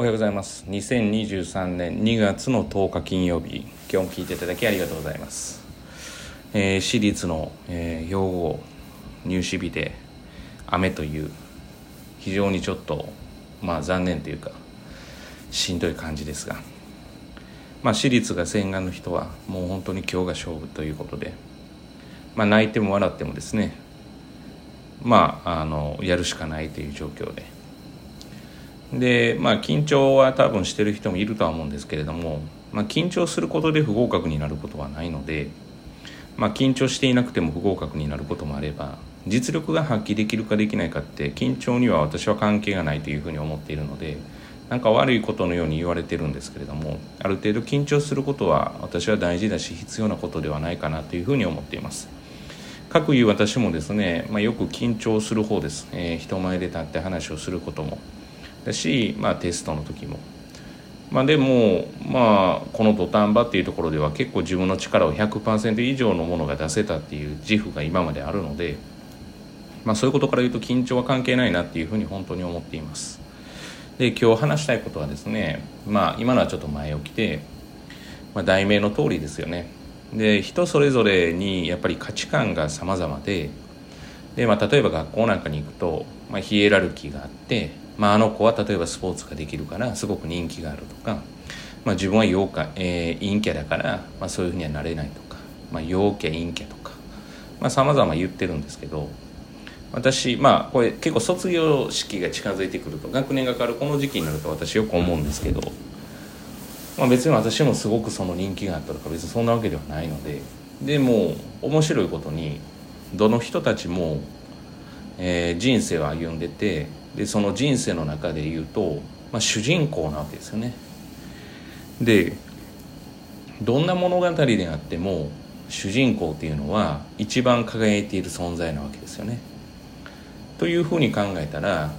おはようございます。2023年2月の10日金曜日。今日も聞いていただきありがとうございます、えー私立の、えー養護入試日で雨という非常にちょっとまあ残念というかしんどい感じですが。まあ私立が洗顔の人はもう本当に今日が勝負ということで。まあ泣いても笑ってもですね。まああのやるしかないという状況で。でまあ緊張は多分してる人もいるとは思うんですけれども、まあ、緊張することで不合格になることはないので、まあ、緊張していなくても不合格になることもあれば実力が発揮できるかできないかって緊張には私は関係がないというふうに思っているのでなんか悪いことのように言われてるんですけれどもある程度緊張することは私は大事だし必要なことではないかなというふうに思っています。かくいう私もですね、まあ、よく緊張する方です、えー人前で立って話をすることもだし、まあ、テストの時も、まあ、でも、まあ、この土壇場っていうところでは結構自分の力を100%以上のものが出せたっていう自負が今まであるので、まあ、そういうことから言うと緊張は関係ないなっていうふうに本当に思っています。で今日話したいことはですね、まあ、今のはちょっと前置きで、まあ、題名の通りですよね。で人それぞれにやっぱり価値観が様々でで、まあ、例えば学校なんかに行くと、まあ、ヒエラルキーがあって、まあ、あの子は例えばスポーツができるからすごく人気があるとか、まあ、自分は陽キャ、えー陰キャだから、まあ、そういうふうにはなれないとか、まあ、陽キャ陰キャとかさまざ、ま言ってるんですけど私まあこれ結構卒業式が近づいてくると学年が変わるこの時期になると私よく思うんですけど、まあ、別に私もすごくその人気があったとか別にそんなわけではないのででも面白いことにどの人たちも、えー人生を歩んでてでその人生の中で言うと、まあ、主人公なわけですよね。でどんな物語であっても主人公っていうのは一番輝いている存在なわけですよね。というふうに考えたら、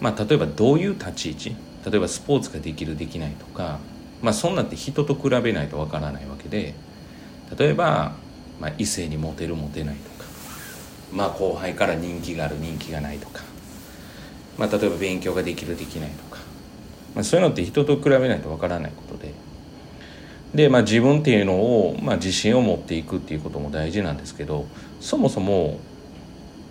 まあ、例えばどういう立ち位置例えばスポーツができるできないとか、まあ、そんなって人と比べないとわからないわけで例えば、まあ、異性にモテるモテないとか、まあ、後輩から人気がある人気がないとか、まあ、例えば勉強ができるできないとか、まあ、そういうのって人と比べないとわからないことで。で、まあ、自分っていうのを、まあ、自信を持っていくっていうことも大事なんですけどそもそも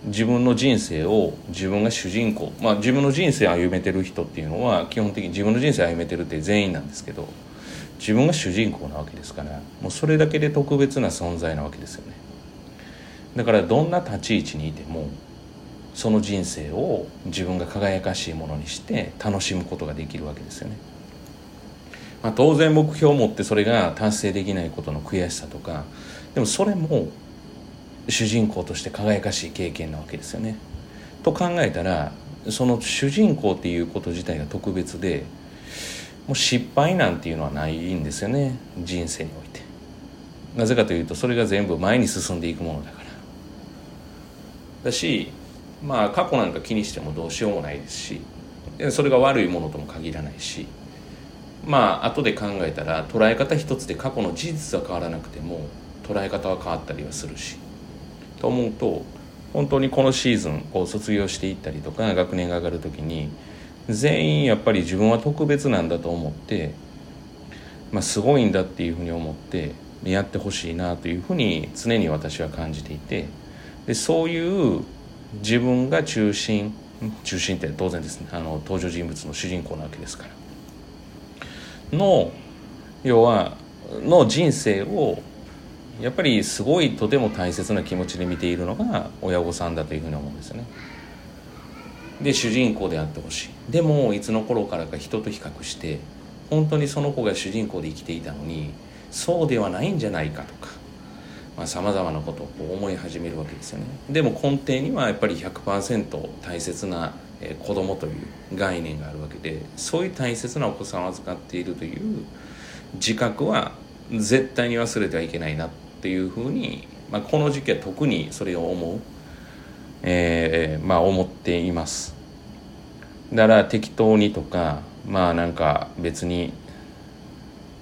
自分の人生を自分が主人公、まあ、自分の人生を歩めてる人っていうのは基本的に自分の人生を歩めてるって全員なんですけど自分が主人公なわけですからもうそれだけで特別な存在なわけですよね。だからどんな立ち位置にいてもその人生を自分が輝かしいものにして楽しむことができるわけですよね、まあ、当然目標を持ってそれが達成できないことの悔しさとかでもそれも主人公として輝かしい経験なわけですよね。と考えたらその主人公っていうこと自体が特別でもう失敗なんていうのはないんですよね人生において。なぜかというとそれが全部前に進んでいくものだから。だしまあ過去なんか気にしてもどうしようもないですしそれが悪いものとも限らないしまあ後で考えたら捉え方一つで過去の事実は変わらなくても捉え方は変わったりはするし。と思うと本当にこのシーズンこう卒業していったりとか学年が上がる時に全員やっぱり自分は特別なんだと思って、まあ、すごいんだっていうふうに思ってやってほしいなというふうに常に私は感じていてでそういう自分が中心中心って当然ですね。あの登場人物の主人公なわけですから。の要はの人生をやっぱりすごいとても大切な気持ちで見ているのが親御さんだというふうに思うんですよね。で主人公であってほしい。でもいつの頃からか人と比較して本当にその子が主人公で生きていたのにそうではないんじゃないかとかさまざ、まなことをこ思い始めるわけですよね。でも根底にはやっぱり100%大切なえー子供という概念があるわけでそういう大切なお子さんを預かっているという自覚は絶対に忘れてはいけないなっていうふうに、まあ、この時期は特にそれを思う、えーまあ思っています。だから適当にとかまあなんか別に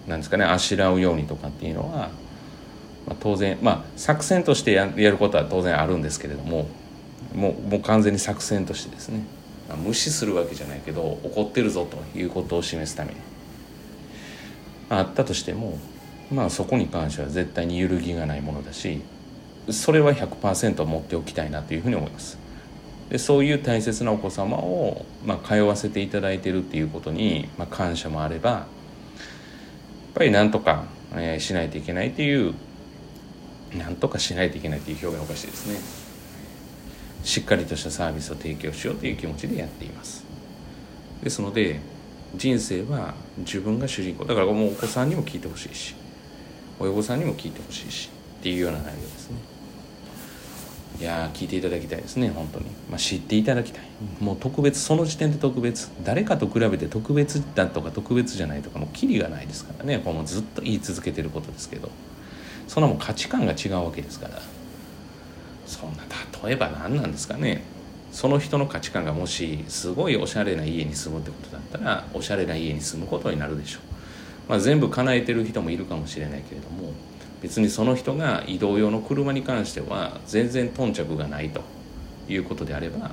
なんですかねあしらうようにとかっていうのは、まあ、当然まあ作戦としてややることは当然あるんですけれどももうもう完全に作戦としてですねまあ、無視するわけじゃないけど怒ってるぞということを示すために。あったとしてもまあそこに関しては絶対に揺るぎがないものだしそれは100%持っておきたいなというふうに思います。でそういう大切なお子様を、まあ、通わせていただいてるっていうことに、まあ、感謝もあればやっぱりなんとか、えー、しないといけないというなんとかしないといけないという表現おかしいですね。しっかりとしたサービスを提供しようという気持ちでやっています。ですので人生は自分が主人公。だからもうお子さんにも聞いてほしいし親御さんにも聞いてほしいしっていうような内容ですね。いや聞いていただきたいですね本当に、まあ、知っていただきたい。もう特別その時点で特別。誰かと比べて特別だとか特別じゃないとかもうキリがないですからね。このずっと言い続けてることですけど。そんなもん価値観が違うわけですから。そんな例えば何なんですかね。その人の価値観がもしすごいおしゃれな家に住むってことだったらおしゃれな家に住むことになるでしょう、まあ、全部叶えてる人もいるかもしれないけれども別にその人が移動用の車に関しては全然頓着がないと。いうことであれば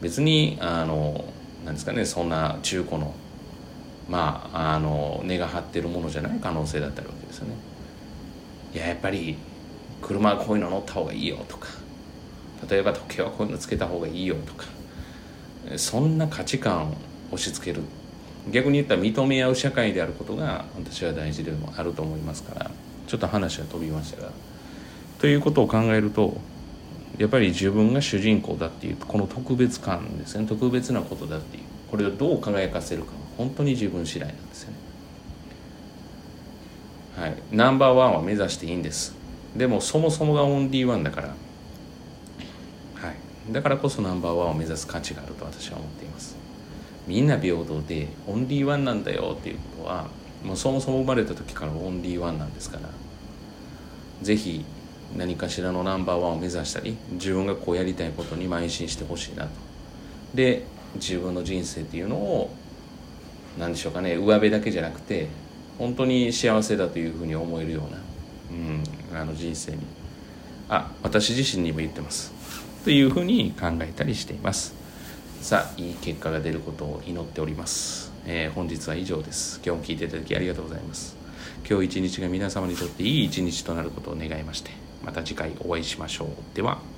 別にあのなんですかねそんな中古のまああの値が張ってるものじゃない可能性だったわけですよね。いややっぱり車はこういうの乗った方がいいよとか例えば時計はこういうのつけた方がいいよとかそんな価値観を押し付ける。逆に言ったら認め合う社会であることが私は大事でもあると思いますからちょっと話は飛びましたが。ということを考えるとやっぱり自分が主人公だっていうこの特別感ですね。特別なことだっていう。これをどう輝かせるか本当に自分次第なんですよね。はい。ナンバーワンは目指していいんです。でもそもそもがオンリーワンだから。はい。だからこそナンバーワンを目指す価値があると私は思っています。みんな平等でオンリーワンなんだよっていうことはもうそもそも生まれた時からオンリーワンなんですから。是非何かしらのナンバーワンを目指したり自分がこうやりたいことに邁進してほしいなと。で自分の人生っていうのを何でしょうかね上辺だけじゃなくて本当に幸せだというふうに思えるような、うん、あの人生にあ私自身にも言ってます。というふうに考えたりしています。さあいい結果が出ることを祈っております。えー、本日は以上です。今日も聞いていただきありがとうございます。今日一日が皆様にとっていい一日となることを願いましてまた次回お会いしましょう。では。